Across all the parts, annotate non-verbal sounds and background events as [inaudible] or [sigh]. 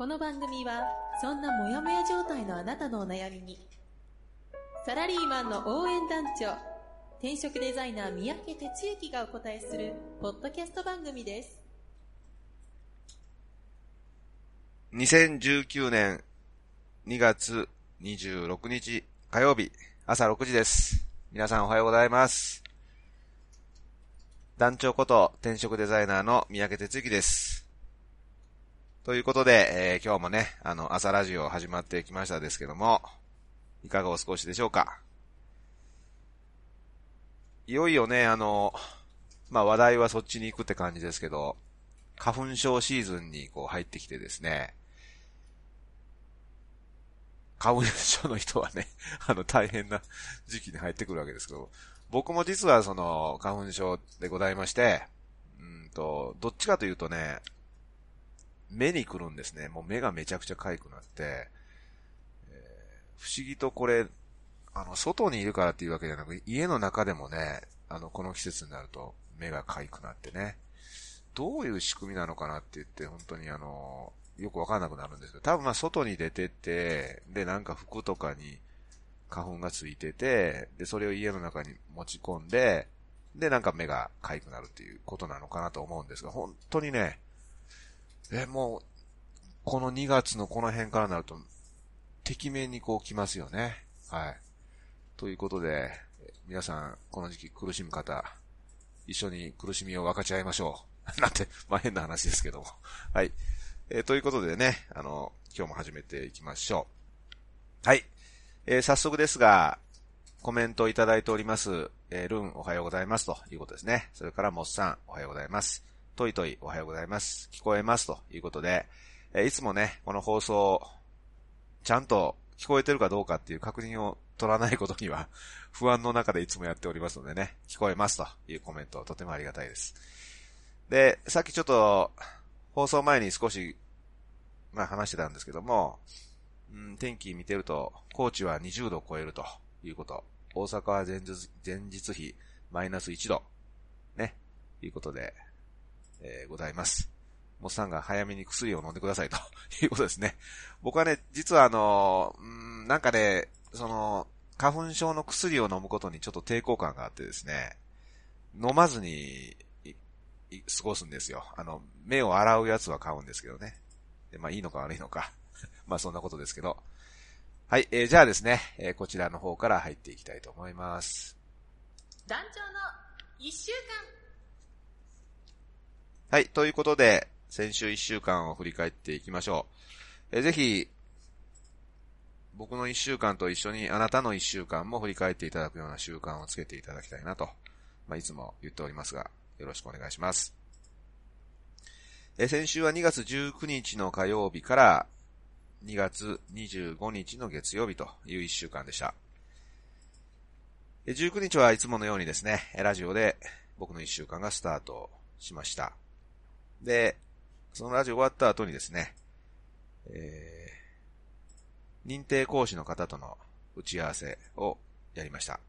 この番組はそんなモヤモヤ状態のあなたのお悩みにサラリーマンの応援団長転職デザイナー三宅哲之がお答えするポッドキャスト番組です2019年2月26日火曜日朝6時です。皆さんおはようございます。団長こと転職デザイナーの三宅哲之です。ということで、えー今日もね、あの、朝ラジオ始まってきましたですけども、いかがお過ごしでしょうか？いよいよね、あの、まあ、話題はそっちに行くって感じですけど、花粉症シーズンにこう入ってきてですね、花粉症の人はね、[laughs] あの大変な時期に入ってくるわけですけど、僕も実はその花粉症でございまして、うんと、どっちかというとね、目に来るんですね。もう目がめちゃくちゃ痒くなって、えー不思議とこれ、あの、外にいるからっていうわけじゃなく、家の中でもね、あの、この季節になると目が痒くなってね、どういう仕組みなのかなって言って、本当にあの、よくわかんなくなるんですけど、多分まあ外に出てって、で、なんか服とかに花粉がついてて、で、それを家の中に持ち込んで、で、なんか目が痒くなるっていうことなのかなと思うんですが、本当にね、え、もう、この2月のこの辺からなると、てきめんにこう来ますよね。はい。ということで、皆さん、この時期苦しむ方、一緒に苦しみを分かち合いましょう。[laughs] なんて、まあ変な話ですけども。[laughs] はい。えーということでね、あの、今日も始めていきましょう。はい。えー早速ですが、コメントをいただいております。えールンおはようございますということですね。それからモッさんおはようございます。トイトイおはようございます。聞こえますということで、えいつもね、この放送、ちゃんと聞こえてるかどうかっていう確認を取らないことには [laughs] 不安の中でいつもやっておりますのでね、聞こえますというコメントとてもありがたいです。で、さっきちょっと放送前に少し、まあ話してたんですけども、うん、天気見てると、高知は20度を超えるということ。大阪は前日前日比マイナス1度。ね。いうことで、えーございます。モッさんが早めに薬を飲んでくださいと [laughs] いうことですね。僕はね、実はあの、うん、なんかね、その、花粉症の薬を飲むことにちょっと抵抗感があってですね、飲まずに過ごすんですよ。あの、目を洗うやつは買うんですけどね。でまあいいのか悪いのか。[laughs] まあそんなことですけど。はい、えーじゃあですね、えーこちらの方から入っていきたいと思います。団長の一週間はい、ということで、先週1週間を振り返っていきましょう。えぜひ、僕の1週間と一緒にあなたの1週間も振り返っていただくような習慣をつけていただきたいなと、まあ、いつも言っておりますが、よろしくお願いします。え先週は2月19日の火曜日から2月25日の月曜日という1週間でした。19日はいつものようにですね、ラジオで僕の1週間がスタートしました。で、そのラジオ終わった後にですね、えー、認定講師の方との打ち合わせをやりました。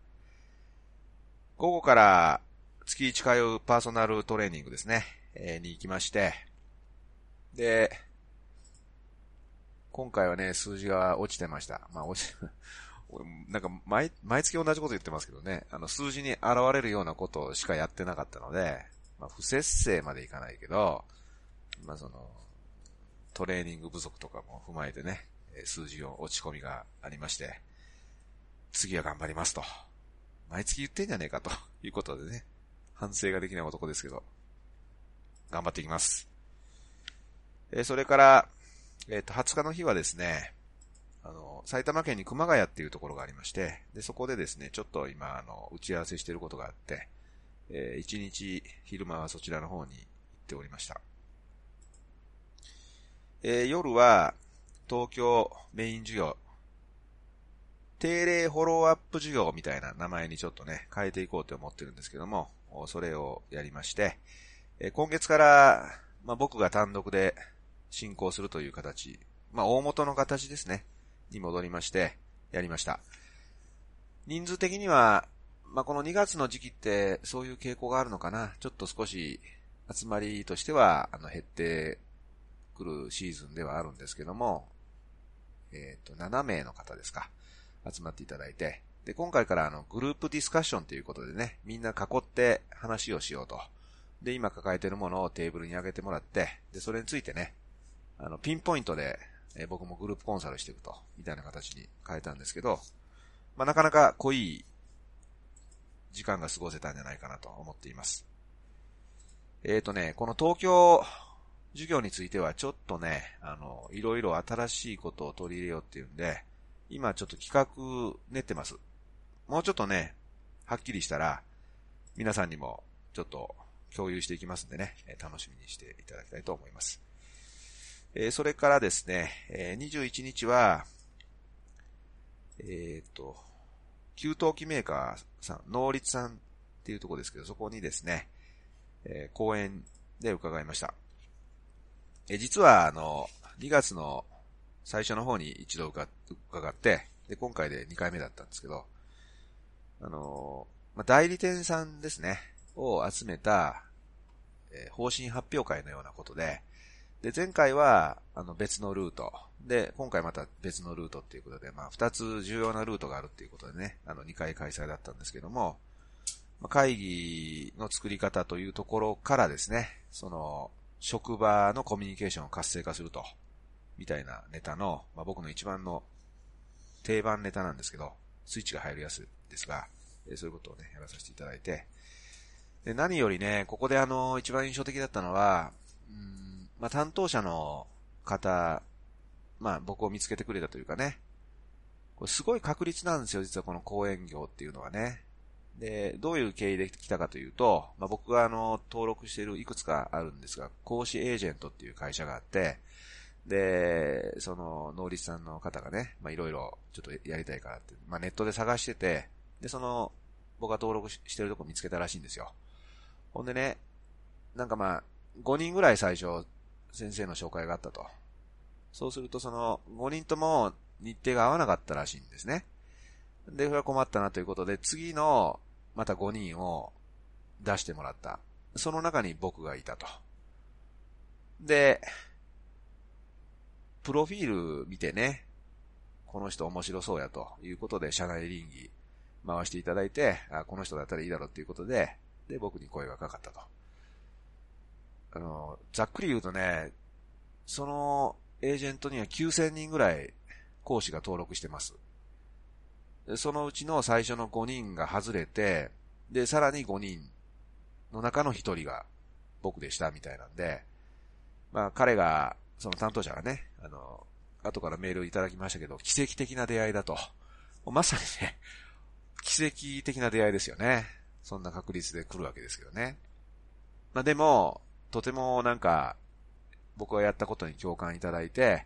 午後から月1通うパーソナルトレーニングですね、えーに行きまして、で、今回はね、数字が落ちてました。まあ、落ち、[laughs] なんか、毎、毎月同じこと言ってますけどね、あの、数字に現れるようなことしかやってなかったので、まあ、不節制までいかないけど、まあ、その、トレーニング不足とかも踏まえてね、数字を落ち込みがありまして、次は頑張りますと。毎月言ってんじゃねえかと [laughs] いうことでね、反省ができない男ですけど、頑張っていきます。えそれから、えっ、と、20日の日はですね、あの、埼玉県に熊谷っていうところがありまして、で、そこでですね、ちょっと今、あの、打ち合わせしてることがあって、えー一日昼間はそちらの方に行っておりました。えー夜は、東京メイン授業、定例フォローアップ授業みたいな名前にちょっとね、変えていこうと思ってるんですけども、それをやりまして、え今月から、まあ、僕が単独で進行するという形、まあ、大元の形ですね、に戻りまして、やりました。人数的には、まあ、この2月の時期ってそういう傾向があるのかな。ちょっと少し集まりとしては、あの、減ってくるシーズンではあるんですけども、えっ、ー、と、7名の方ですか。集まっていただいて、で、今回からあの、グループディスカッションということでね、みんな囲って話をしようと。で、今抱えてるものをテーブルに上げてもらって、で、それについてね、あの、ピンポイントで、え僕もグループコンサルしていくと、みたいな形に変えたんですけど、まあ、なかなか濃い時間が過ごせたんじゃないかなと思っています。えっ、ー、とね、この東京授業についてはちょっとね、あの、いろいろ新しいことを取り入れようっていうんで、今ちょっと企画練ってます。もうちょっとね、はっきりしたら、皆さんにもちょっと共有していきますんでね、楽しみにしていただきたいと思います。えー、それからですね、えー、21日は、えっ、と、給湯器メーカーさん、能率さんっていうとこですけど、そこにですね、えー、講演で伺いました。え実は、あの、2月の最初の方に一度伺って、で、今回で2回目だったんですけど、あの、まあ、代理店さんですね、を集めた、えー、方針発表会のようなことで、で、前回は、あの、別のルート。で、今回また別のルートっていうことで、まあ、二つ重要なルートがあるっていうことでね、あの、2回開催だったんですけども、まあ、会議の作り方というところからですね、その、職場のコミュニケーションを活性化すると、みたいなネタの、まあ、僕の一番の定番ネタなんですけど、スイッチが入るやつですが、えそういうことをね、やらさせていただいて、で何よりね、ここであの、一番印象的だったのは、うんまあ、担当者の方、まあ、僕を見つけてくれたというかね、これすごい確率なんですよ、実はこの講演業っていうのはね。で、どういう経緯で来たかというと、まあ、僕があの、登録しているいくつかあるんですが、講師エージェントっていう会社があって、で、その、能率さんの方がね、ま、いろいろちょっとやりたいからって、まあ、ネットで探してて、で、その、僕が登録してるとこ見つけたらしいんですよ。ほんでね、なんかまあ、5人ぐらい最初、先生の紹介があったと。そうするとその、5人とも日程が合わなかったらしいんですね。で、それは困ったなということで、次の、また5人を出してもらった。その中に僕がいたと。で、プロフィール見てね、この人面白そうやということで、社内臨議回していただいて、あ、この人だったらいいだろうっていうことで、で、僕に声がかかったと。あの、ざっくり言うとね、そのエージェントには9000人ぐらい講師が登録してます。でそのうちの最初の5人が外れて、で、さらに5人の中の1人が僕でしたみたいなんで、まあ彼が、その担当者がね、あの、後からメールをいただきましたけど、奇跡的な出会いだと。まさにね、奇跡的な出会いですよね。そんな確率で来るわけですけどね。まあでも、とてもなんか、僕がやったことに共感いただいて、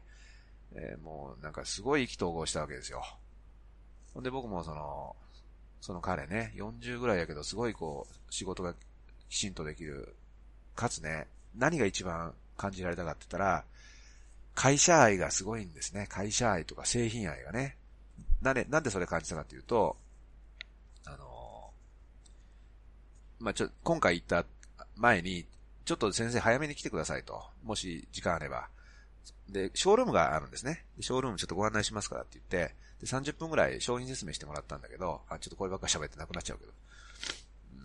えー、もうなんかすごい意気投合したわけですよ。ほんで僕もその、その彼ね、40ぐらいやけどすごいこう、仕事がきちんとできる。かつね、何が一番感じられたかって言ったら、会社愛がすごいんですね。会社愛とか製品愛がね。なんで、なんでそれ感じたかっていうと、あのまあ、ちょ、今回行った前に、ちょっと先生早めに来てくださいと。もし時間あれば。で、ショールームがあるんですね。ショールームちょっとご案内しますからって言って、で、30分くらい商品説明してもらったんだけど、あ、ちょっとこればっか喋ってなくなっちゃうけど。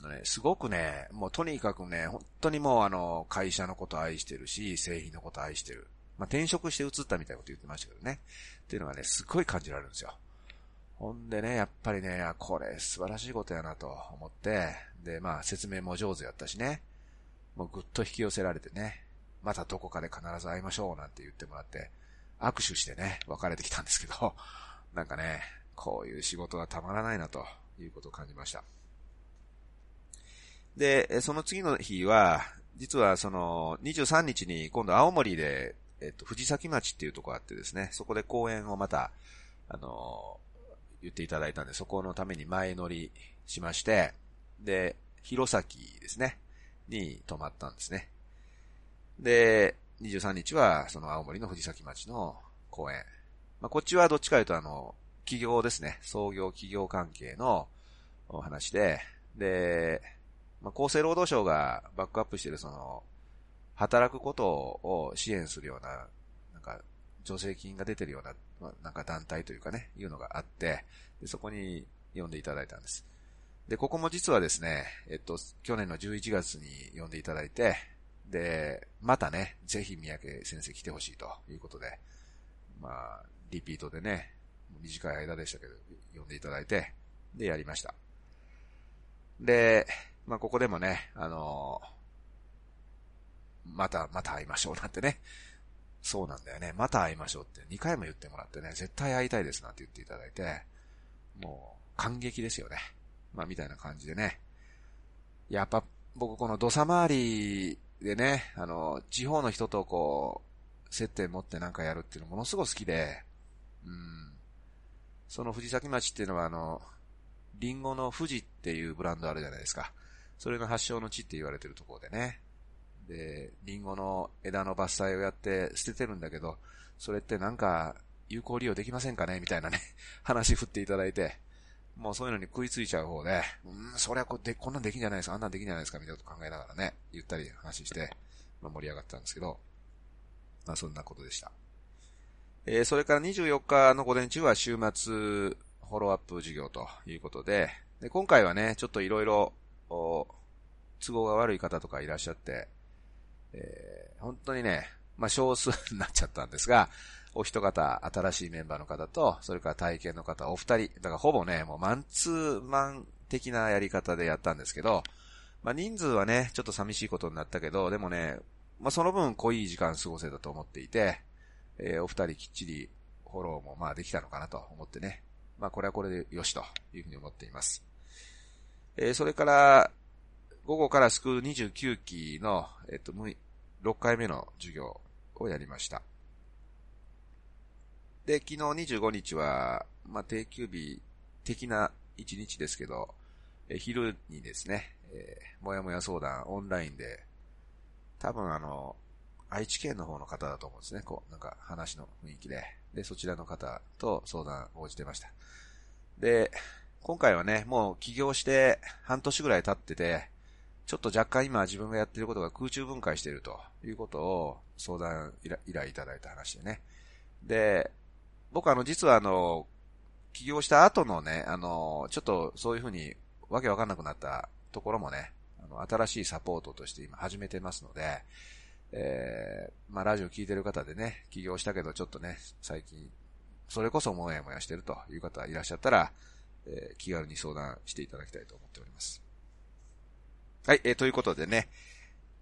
ね、すごくね、もうとにかくね、本当にもうあの、会社のこと愛してるし、製品のこと愛してる。まあ、転職して移ったみたいなこと言ってましたけどね。っていうのがね、すっごい感じられるんですよ。ほんでね、やっぱりね、これ素晴らしいことやなと思って、で、まあ説明も上手やったしね。もうぐっと引き寄せられてね、またどこかで必ず会いましょうなんて言ってもらって、握手してね、別れてきたんですけど、[laughs] なんかね、こういう仕事はたまらないなということを感じました。で、その次の日は、実はその23日に今度青森でえっと、藤崎町っていうとこあってですね、そこで公演をまた、あの言っていただいたんで、そこのために前乗りしまして、で、弘前ですね、に泊まったんですね。で、23日は、その青森の藤崎町の公演。まあ、こっちはどっちかというと、あの、企業ですね。創業企業関係のお話で、で、まあ、厚生労働省がバックアップしてるその、働くことを支援するような、なんか、助成金が出てるような、ま、なんか団体というかね、いうのがあって、でそこに呼んでいただいたんです。で、ここも実はですね、えっと、去年の11月に呼んでいただいて、で、またね、ぜひ三宅先生来てほしいということで、まあ、リピートでね、短い間でしたけど、呼んでいただいて、で、やりました。で、まあ、ここでもね、あのー、また、また会いましょうなんてね。そうなんだよね。また会いましょうって2回も言ってもらってね、絶対会いたいですなんて言っていただいて、もう、感激ですよね。まあ、みたいな感じでね。やっぱ、僕この土佐回りでね、あの、地方の人とこう、接点持ってなんかやるっていうのものすごく好きで、うん。その藤崎町っていうのはあの、リンゴの富士っていうブランドあるじゃないですか。それの発祥の地って言われてるところでね。で、リンゴの枝の伐採をやって捨ててるんだけど、それってなんか有効利用できませんかね？みたいなね、話振っていただいて、もうそういうのに食いついちゃう方で、うん、そりゃこでこんなんできんじゃないですか、あんなんできんじゃないですか、みたいなこと考えながらね、ゆったり話して、まあ、盛り上がったんですけど、まあそんなことでした。えー、それから24日の午前中は週末フォローアップ授業ということで、で今回はね、ちょっといろいろ、都合が悪い方とかいらっしゃって、えー、本当にね、まあ少数になっちゃったんですが、お一方、新しいメンバーの方と、それから体験の方、お二人、だからほぼね、もうマンツーマン的なやり方でやったんですけど、まあ人数はね、ちょっと寂しいことになったけど、でもね、まあその分濃い時間過ごせたと思っていて、えー、お二人きっちりフォローもまあできたのかなと思ってね、まあこれはこれでよしというふうに思っています。えー、それから、午後からスクール29期の、えっと、6回目の授業をやりました。で、昨日25日は、まあ、定休日的な一日ですけど、え昼にですね、えー、もやもや相談オンラインで、多分あの、愛知県の方の方だと思うんですね。こう、なんか話の雰囲気で。で、そちらの方と相談応じてました。で、今回はね、もう起業して半年ぐらい経ってて、ちょっと若干今自分がやってることが空中分解しているということを相談依頼いただいた話でね。で、僕あの、実はあの、起業した後のね、あの、ちょっとそういうふうにわけわかんなくなったところもね、あの、新しいサポートとして今始めてますので、えー、まあ、ラジオ聞いてる方でね、起業したけどちょっとね、最近、それこそもやもやしてるという方いらっしゃったら、えー、気軽に相談していただきたいと思っております。はい、えー、ということでね、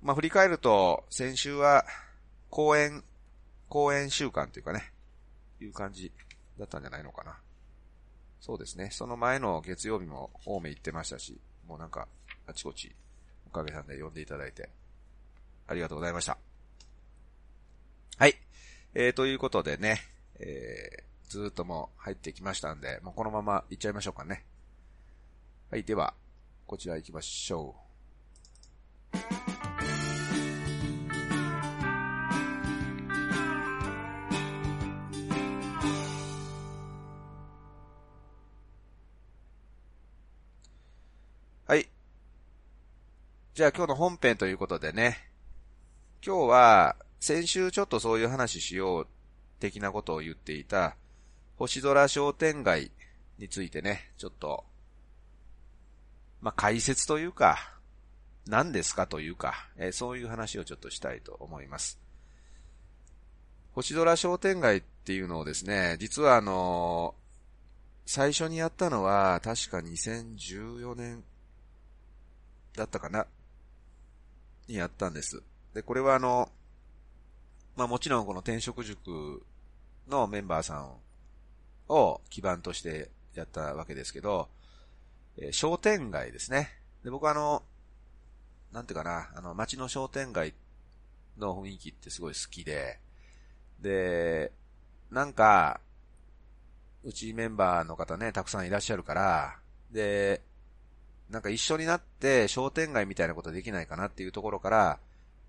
まあ、振り返ると、先週は、公演、公演週間というかね、いう感じだったんじゃないのかな。そうですね。その前の月曜日も青梅行ってましたし、もうなんか、あちこち、おかげさんで呼んでいただいて、ありがとうございました。はい。えー、ということでね、えー、ずーっともう入ってきましたんで、もうこのまま行っちゃいましょうかね。はい、では、こちら行きましょう。じゃあ今日の本編ということでね、今日は先週ちょっとそういう話しよう的なことを言っていた星空商店街についてね、ちょっと、まあ、解説というか、何ですかというか、えー、そういう話をちょっとしたいと思います。星空商店街っていうのをですね、実はあのー、最初にやったのは確か2014年だったかな。にやったんです。で、これはあの、まあもちろんこの転職塾のメンバーさんを基盤としてやったわけですけど、えー、商店街ですね。で、僕はあの、なんていうかな、あの、街の商店街の雰囲気ってすごい好きで、で、なんか、うちメンバーの方ね、たくさんいらっしゃるから、で、なんか一緒になって商店街みたいなことできないかなっていうところから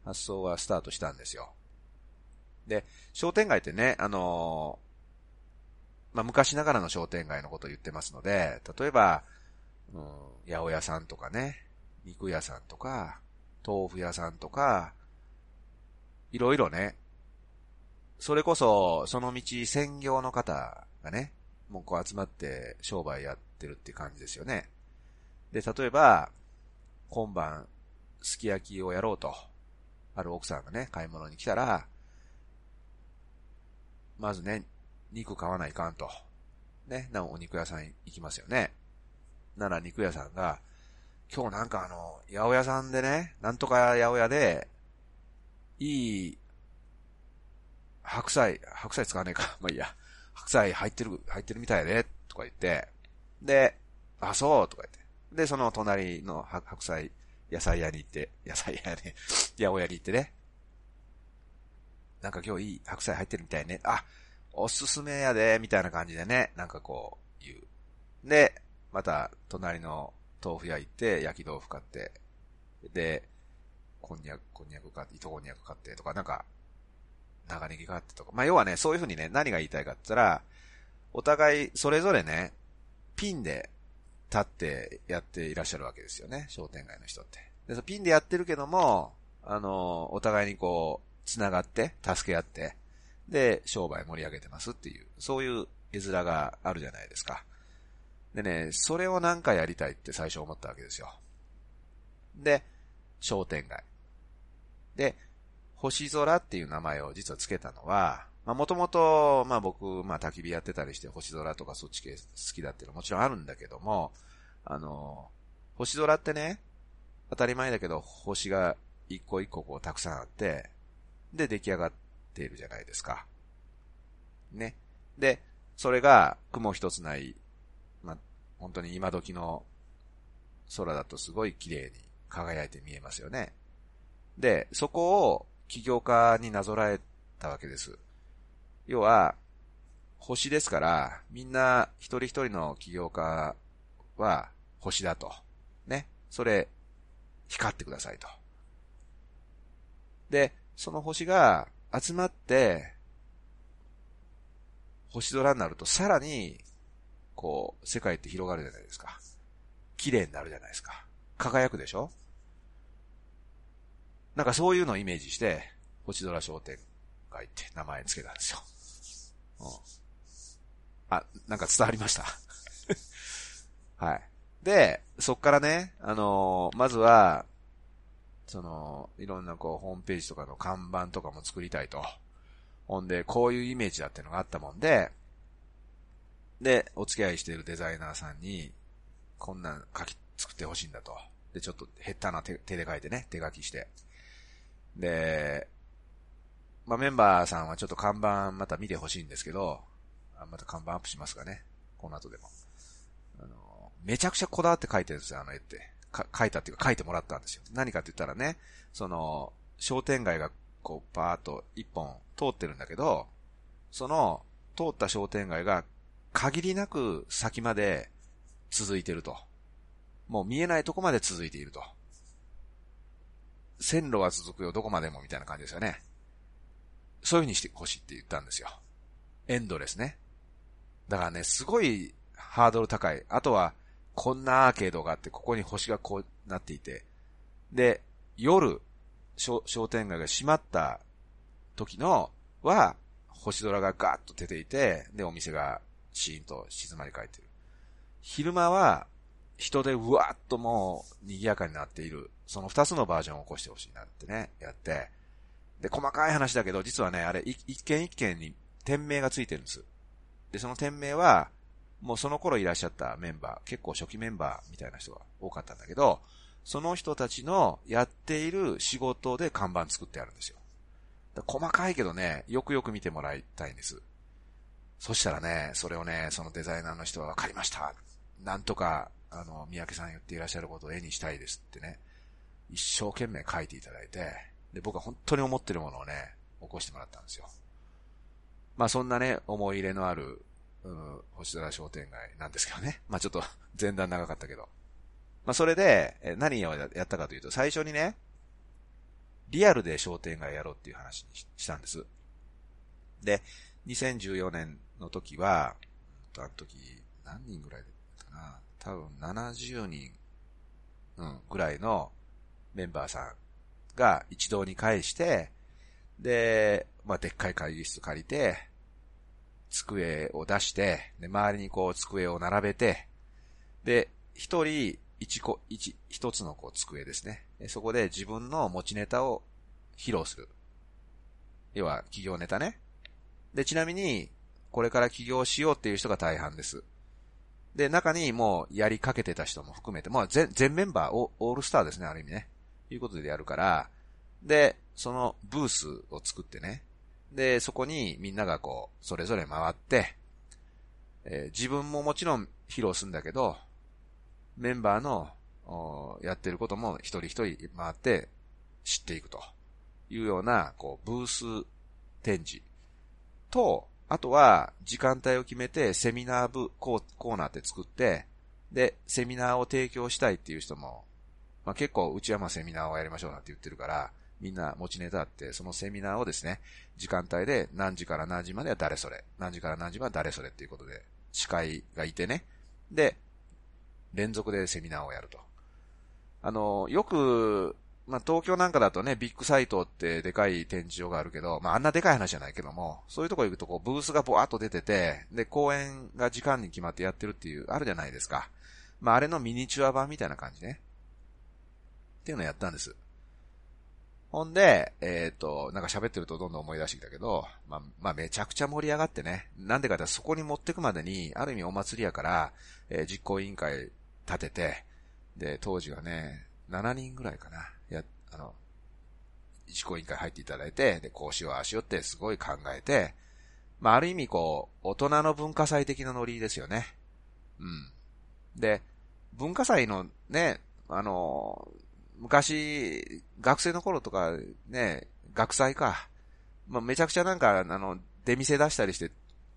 発想がスタートしたんですよ。で、商店街ってね、あのー、まあ、昔ながらの商店街のことを言ってますので、例えば、うん、八百屋さんとかね、肉屋さんとか、豆腐屋さんとか、いろいろね、それこそ、その道専業の方がね、もうこう集まって商売やってるって感じですよね。で、例えば、今晩、すき焼きをやろうと、ある奥さんがね、買い物に来たら、まずね、肉買わないかんと。ね、なお肉屋さん行きますよね。なら肉屋さんが、今日なんかあの、八百屋さんでね、なんとか八百屋で、いい、白菜、白菜使わねえか。[laughs] まあいいや。白菜入ってる、入ってるみたいで、とか言って、で、あ、そう、とか言って。で、その隣の白菜、野菜屋に行って、野菜屋に、[laughs] 八百屋に行ってね。なんか今日いい白菜入ってるみたいね。あ、おすすめやで、みたいな感じでね、なんかこう、言う。で、また、隣の豆腐屋行って、焼き豆腐買って、で、こんにゃく、こんにゃく買って、糸こんにゃく買ってとか、なんか、長ネギ買ってとか。まあ、要はね、そういう風にね、何が言いたいかって言ったら、お互い、それぞれね、ピンで立ってやっていらっしゃるわけですよね、商店街の人って。で、そピンでやってるけども、あの、お互いにこう、繋がって、助け合って、で、商売盛り上げてますっていう、そういう絵面があるじゃないですか。でね、それをなんかやりたいって最初思ったわけですよ。で、商店街。で、星空っていう名前を実は付けたのは、まあもともと、まあ僕、まあ焚き火やってたりして星空とかそっち系好きだっていうのはもちろんあるんだけども、あの、星空ってね、当たり前だけど星が一個一個こうたくさんあって、で出来上がっているじゃないですか。ね。で、それが雲一つない、まあ本当に今時の空だとすごい綺麗に輝いて見えますよね。で、そこを起業家になぞらえたわけです。要は、星ですから、みんな一人一人の起業家は星だと。ね。それ、光ってくださいと。で、その星が集まって、星空になるとさらに、こう、世界って広がるじゃないですか。綺麗になるじゃないですか。輝くでしょなんかそういうのをイメージして、星空商店街って名前つけたんですよ。あ、なんか伝わりました。[laughs] はい。で、そっからね、あのー、まずは、その、いろんなこう、ホームページとかの看板とかも作りたいと。ほんで、こういうイメージだってのがあったもんで、で、お付き合いしているデザイナーさんに、こんなん書き、作ってほしいんだと。で、ちょっと下手な手手で書いてね、手書きして。で、まあ、メンバーさんはちょっと看板また見てほしいんですけど、あまた看板アップしますかね。この後でも。あの、めちゃくちゃこだわって書いてるんですよ、あの絵って。か書いたっていうか書いてもらったんですよ。何かって言ったらね、その、商店街がこう、パーっと一本通ってるんだけど、その、通った商店街が限りなく先まで続いてると。もう見えないとこまで続いていると。線路は続くよ、どこまでもみたいな感じですよね。そういう風にしてほしいって言ったんですよ。エンドレスね。だからね、すごいハードル高い。あとは、こんなアーケードがあって、ここに星がこうなっていて、で、夜、商店街が閉まった時の、は、星空がガーッと出ていて、で、お店がシーンと静まり返ってる。昼間は、人でうわーっともう賑やかになっている。その二つのバージョンを起こしてほしいなってね、やって。で、細かい話だけど、実はね、あれ、一件一件に店名がついてるんです。で、その店名は、もうその頃いらっしゃったメンバー、結構初期メンバーみたいな人が多かったんだけど、その人たちのやっている仕事で看板作ってあるんですよ。細かいけどね、よくよく見てもらいたいんです。そしたらね、それをね、そのデザイナーの人は分かりました。なんとか、あの、三宅さん言っていらっしゃることを絵にしたいですってね、一生懸命書いていただいて、で、僕は本当に思ってるものをね、起こしてもらったんですよ。まあそんなね、思い入れのある、うん、星空商店街なんですけどね。まあちょっと [laughs] 前段長かったけど。まあそれで、何をやったかというと、最初にね、リアルで商店街やろうっていう話にしたんです。で、2014年の時は、あの時、何人ぐらいだったかな多分70人、うん、ぐらいのメンバーさんが一堂に会して、で、まあ、でっかい会議室借りて、机を出して、で、周りにこう机を並べて、で、一人一個、一、一つのこう机ですね。そこで自分の持ちネタを披露する。要は企業ネタね。で、ちなみに、これから起業しようっていう人が大半です。で、中にもうやりかけてた人も含めて、まあ全、全メンバーオ、ールスターですね、ある意味ね。いうことでやるから、で、そのブースを作ってね。で、そこにみんながこう、それぞれ回って、えー、自分ももちろん披露するんだけど、メンバーのやってることも一人一人回って知っていくというような、こう、ブース展示と、あとは、時間帯を決めて、セミナー部コーナーって作って、で、セミナーを提供したいっていう人も、まあ、結構、うちはまあセミナーをやりましょうなんて言ってるから、みんな持ちネタあって、そのセミナーをですね、時間帯で何時から何時までは誰それ、何時から何時までは誰それっていうことで、司会がいてね。で、連続でセミナーをやると。あの、よく、まあ、東京なんかだとね、ビッグサイトってでかい展示場があるけど、まあ、あんなでかい話じゃないけども、そういうとこ行くとこう、ブースがボワーっと出てて、で、公演が時間に決まってやってるっていう、あるじゃないですか。まあ、あれのミニチュア版みたいな感じね。っていうのをやったんです。ほんで、えっ、ー、と、なんか喋ってるとどんどん思い出してきたけど、まあ、まあ、めちゃくちゃ盛り上がってね。なんでかってそこに持ってくまでに、ある意味お祭りやから、えー、実行委員会立てて、で、当時はね、7人ぐらいかな。や、あの、実行委員会入っていただいて、で、こうしよう、あしよってすごい考えて、まあ、ある意味こう、大人の文化祭的なノリですよね。うん。で、文化祭のね、あの、昔、学生の頃とかね、学祭か。まあ、めちゃくちゃなんか、あの、出店出したりして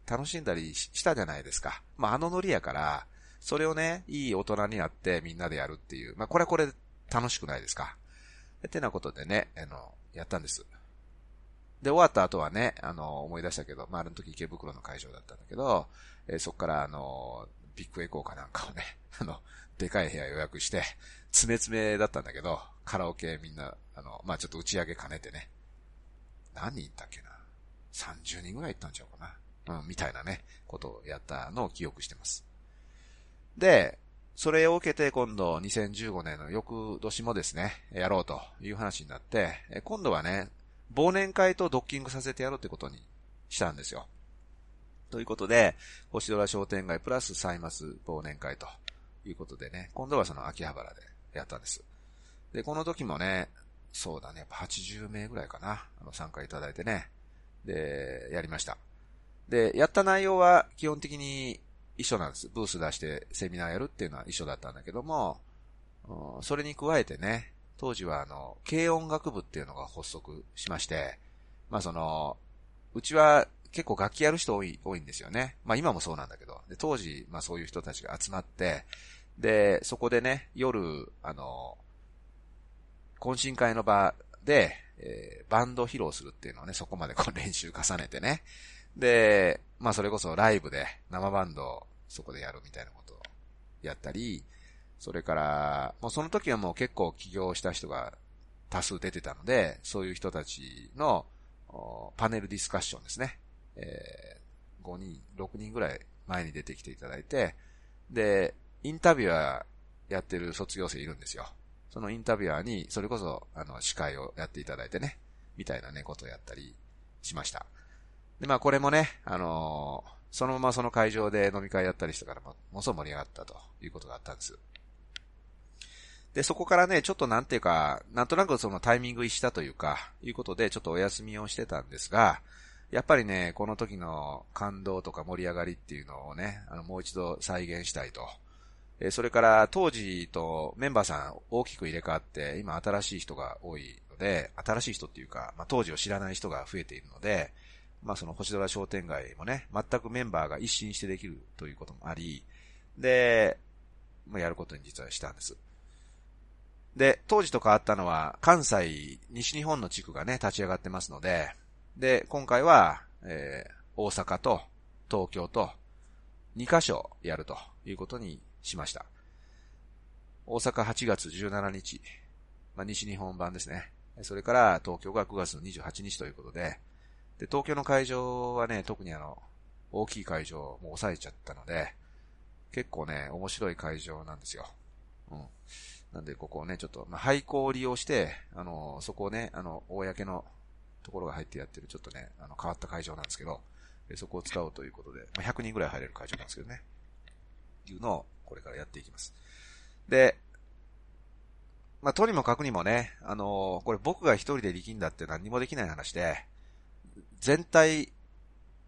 楽しんだりしたじゃないですか。まあ、あのノリやから、それをね、いい大人になってみんなでやるっていう。まあ、これはこれ楽しくないですか。ってなことでね、あの、やったんです。で、終わった後はね、あの、思い出したけど、まあ、あの時池袋の会場だったんだけど、えー、そっから、あの、ビッグエコーかなんかをね、[laughs] あの、でかい部屋予約して、詰め詰めだったんだけど、カラオケみんな、あの、まあ、ちょっと打ち上げ兼ねてね、何人いったっけな ?30 人ぐらい行ったんちゃうかな？うん、みたいなね、ことをやったのを記憶してます。で、それを受けて今度2015年の翌年もですね、やろうという話になって、今度はね、忘年会とドッキングさせてやろうってことにしたんですよ。ということで、星空商店街プラスサイマス忘年会ということでね、今度はその秋葉原でやったんです。で、この時もね、そうだね、やっぱ80名ぐらいかな、あの参加いただいてね、で、やりました。で、やった内容は基本的に一緒なんです。ブース出してセミナーやるっていうのは一緒だったんだけども、それに加えてね、当時はあの、軽音楽部っていうのが発足しまして、まあその、うちは結構楽器やる人多い、多いんですよね。まあ今もそうなんだけど。で当時、まあそういう人たちが集まって、で、そこでね、夜、あの、懇親会の場で、えー、バンド披露するっていうのをね、そこまでこう練習重ねてね。で、まあそれこそライブで生バンドをそこでやるみたいなことをやったり、それから、もうその時はもう結構起業した人が多数出てたので、そういう人たちのパネルディスカッションですね。えー、5人、6人ぐらい前に出てきていただいて、で、インタビュアーやってる卒業生いるんですよ。そのインタビュアーに、それこそ、あの、司会をやっていただいてね、みたいなね、ことをやったりしました。で、まあこれもね、あのー、そのままその会場で飲み会やったりしたから、ものすごく盛り上がったということがあったんです。で、そこからね、ちょっとなんていうか、なんとなくそのタイミング一したというか、いうことでちょっとお休みをしてたんですが、やっぱりね、この時の感動とか盛り上がりっていうのをね、あの、もう一度再現したいと。えそれから当時とメンバーさん大きく入れ替わって、今新しい人が多いので、新しい人っていうか、まあ、当時を知らない人が増えているので、まあその星空商店街もね、全くメンバーが一新してできるということもあり、で、まあ、やることに実はしたんです。で、当時と変わったのは、関西、西日本の地区がね、立ち上がってますので、で、今回は、えー、大阪と東京と2カ所やるということにしました。大阪8月17日、まあ、西日本版ですね。それから東京が9月の28日ということで、で、東京の会場はね、特にあの、大きい会場も抑えちゃったので、結構ね、面白い会場なんですよ。うん。なんで、ここをね、ちょっと、まあ、廃校を利用して、あの、そこをね、あの、公のところが入ってやってる、ちょっとね、あの、変わった会場なんですけど、そこを使おうということで、ま、100人ぐらい入れる会場なんですけどね。いうのを、これからやっていきます。で、まあ、とにもかくにもね、あのー、これ僕が一人で力んだって何にもできない話で、全体、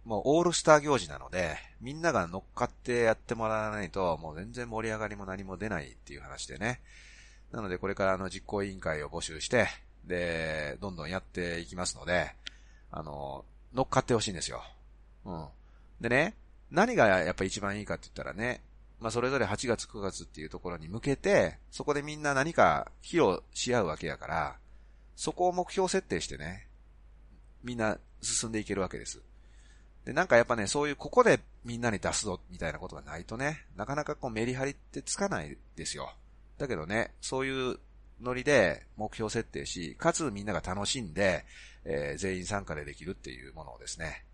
もうオールスター行事なので、みんなが乗っかってやってもらわないと、もう全然盛り上がりも何も出ないっていう話でね。なのでこれからあの実行委員会を募集して、で、どんどんやっていきますので、あの、乗っかってほしいんですよ。うん。でね、何がやっぱ一番いいかって言ったらね、まあそれぞれ8月9月っていうところに向けて、そこでみんな何か披露し合うわけやから、そこを目標設定してね、みんな進んでいけるわけです。で、なんかやっぱね、そういうここでみんなに出すぞ、みたいなことがないとね、なかなかこうメリハリってつかないですよ。だけどね、そういうノリで目標設定し、かつみんなが楽しんで、えー、全員参加でできるっていうものをですね、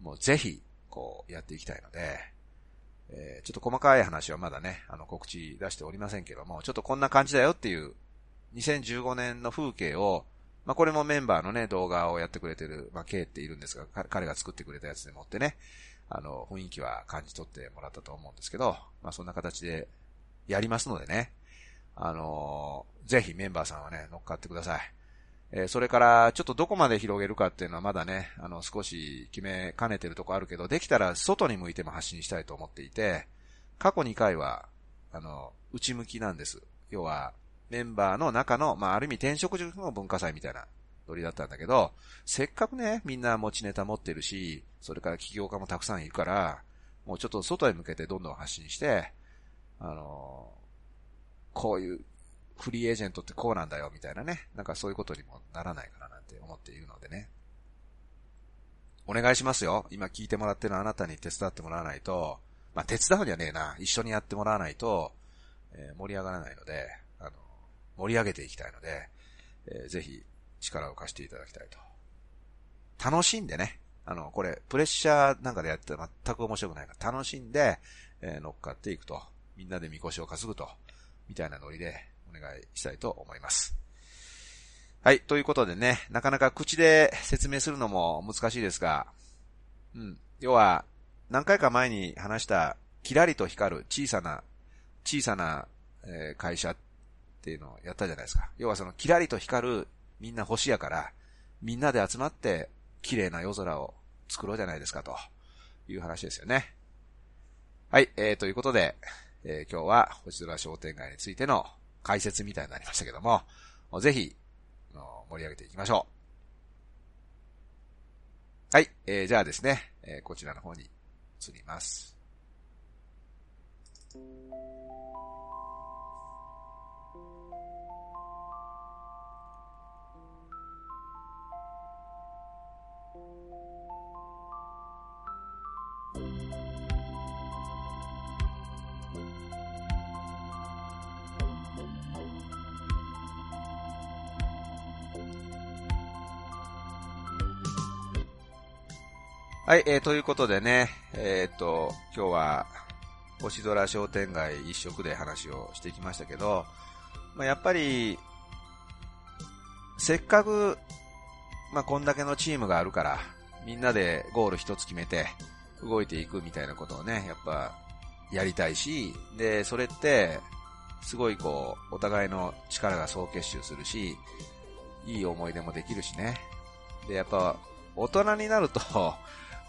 もうぜひ、こう、やっていきたいので、えー、ちょっと細かい話はまだね、あの、告知出しておりませんけども、ちょっとこんな感じだよっていう、2015年の風景を、まあ、これもメンバーのね、動画をやってくれてる、まあ、K っているんですが、彼が作ってくれたやつでもってね、あの、雰囲気は感じ取ってもらったと思うんですけど、まあ、そんな形でやりますのでね、あのー、ぜひメンバーさんはね、乗っかってください。えー、それから、ちょっとどこまで広げるかっていうのはまだね、あの、少し決めかねてるとこあるけど、できたら外に向いても発信したいと思っていて、過去2回は、あの、内向きなんです。要は、メンバーの中の、まあ、ある意味転職塾の文化祭みたいなノリだったんだけど、せっかくね、みんな持ちネタ持ってるし、それから起業家もたくさんいるから、もうちょっと外へ向けてどんどん発信して、あの、こういうフリーエージェントってこうなんだよ、みたいなね。なんかそういうことにもならないかななんて思っているのでね。お願いしますよ。今聞いてもらってるあなたに手伝ってもらわないと、まあ、手伝うにはねえな。一緒にやってもらわないと、えー、盛り上がらないので、あの、盛り上げていきたいので、えー、ぜひ力を貸していただきたいと。楽しんでね。あの、これ、プレッシャーなんかでやって全く面白くないから、楽しんで、えー、乗っかっていくと。みんなでみこしを担ぐと。みたいなノリで、お願いしたいと思います。はい。ということでね、なかなか口で説明するのも難しいですが、うん。要は、何回か前に話した、キラリと光る小さな、小さな、え会社っていうのをやったじゃないですか。要はその、キラリと光るみんな星やから、みんなで集まって綺麗な夜空を作ろうじゃないですかという話ですよね。はい。えー、ということで、えー、今日は星空商店街についての解説みたいになりましたけども、ぜひ、盛り上げていきましょう。はい、えー、じゃあですね、えー、こちらの方に移ります。はい、えー、ということでね、えー、っと、今日は、星空商店街一色で話をしてきましたけど、まあ、やっぱり、せっかく、まあ、こんだけのチームがあるから、みんなでゴール一つ決めて、動いていくみたいなことをね、やっぱ、やりたいし、で、それって、すごいこう、お互いの力が総結集するし、いい思い出もできるしね。で、やっぱ、大人になると、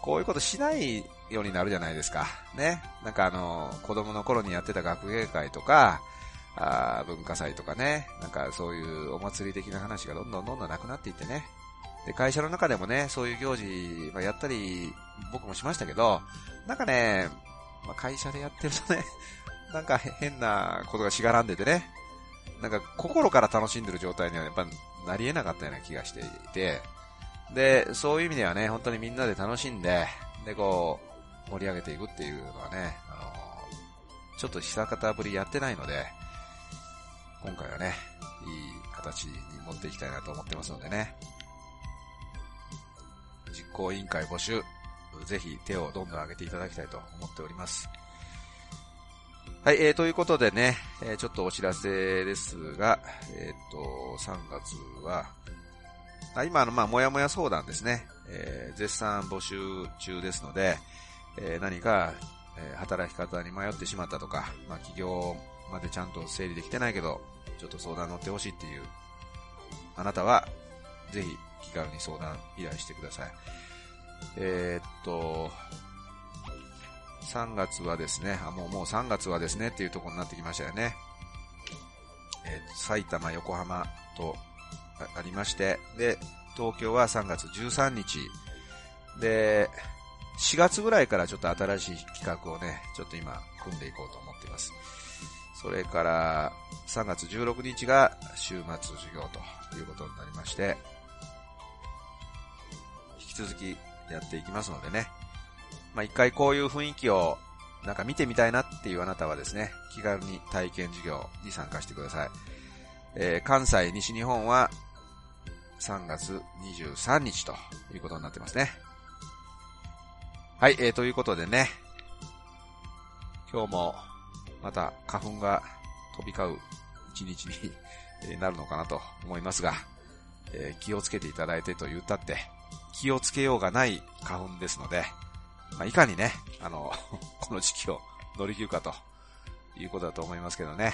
こういうことしないようになるじゃないですか。ね。なんかあの、子供の頃にやってた学芸会とか、あ文化祭とかね、なんかそういうお祭り的な話がどんどんどんどんなくなっていってね。で、会社の中でもね、そういう行事、まあ、やったり、僕もしましたけど、なんかね、まあ、会社でやってるとね、[laughs] なんか変なことがしがらんでてね、なんか心から楽しんでる状態にはやっぱなり得なかったような気がしていて、で、そういう意味ではね、本当にみんなで楽しんで、で、こう、盛り上げていくっていうのはね、あのちょっと久方ぶりやってないので、今回はね、いい形に持っていきたいなと思ってますのでね。実行委員会募集、ぜひ手をどんどん上げていただきたいと思っております。はい、えー、ということでね、えー、ちょっとお知らせですが、えっ、ー、と、3月は、今の、まあ、もやもや相談ですね、えー、絶賛募集中ですので、えー、何か、えー、働き方に迷ってしまったとか、まあ、企業までちゃんと整理できてないけど、ちょっと相談乗ってほしいっていう、あなたは、ぜひ気軽に相談依頼してください。えー、っと、3月はですね、あ、もうもう3月はですねっていうところになってきましたよね。えー、埼玉、横浜とありまして、で、東京は3月13日、で、4月ぐらいからちょっと新しい企画をね、ちょっと今組んでいこうと思っています。それから3月16日が週末授業ということになりまして、引き続きやっていきますのでね、まあ、一回こういう雰囲気をなんか見てみたいなっていうあなたはですね、気軽に体験授業に参加してください。えー、関西、西日本は3月23日ということになってますね。はい、えー、ということでね、今日もまた花粉が飛び交う一日になるのかなと思いますが、えー、気をつけていただいてと言ったって、気をつけようがない花粉ですので、まあ、いかにね、あの、[laughs] この時期を乗り切るかということだと思いますけどね。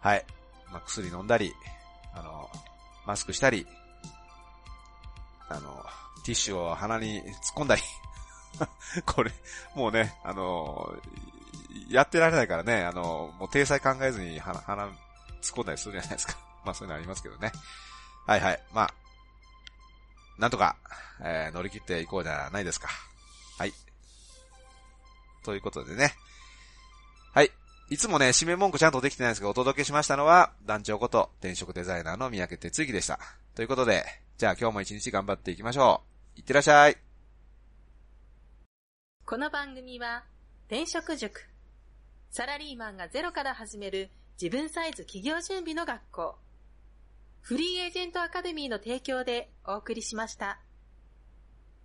はい。まあ、薬飲んだり、あの、マスクしたり、あの、ティッシュを鼻に突っ込んだり [laughs] これ、もうね、あの、やってられないからね、あの、もう体裁考えずに鼻、鼻突っ込んだりするじゃないですか。[laughs] まあそういうのありますけどね。はいはい。まあ、なんとか、えー、乗り切っていこうじゃないですか。はい。ということでね。はい。いつもね、締め文句ちゃんとできてないんですけど、お届けしましたのは、団長こと転職デザイナーの三宅哲之でした。ということで、じゃあ今日も一日頑張っていきましょう。いってらっしゃい。この番組は、転職塾。サラリーマンがゼロから始める自分サイズ企業準備の学校。フリーエージェントアカデミーの提供でお送りしました。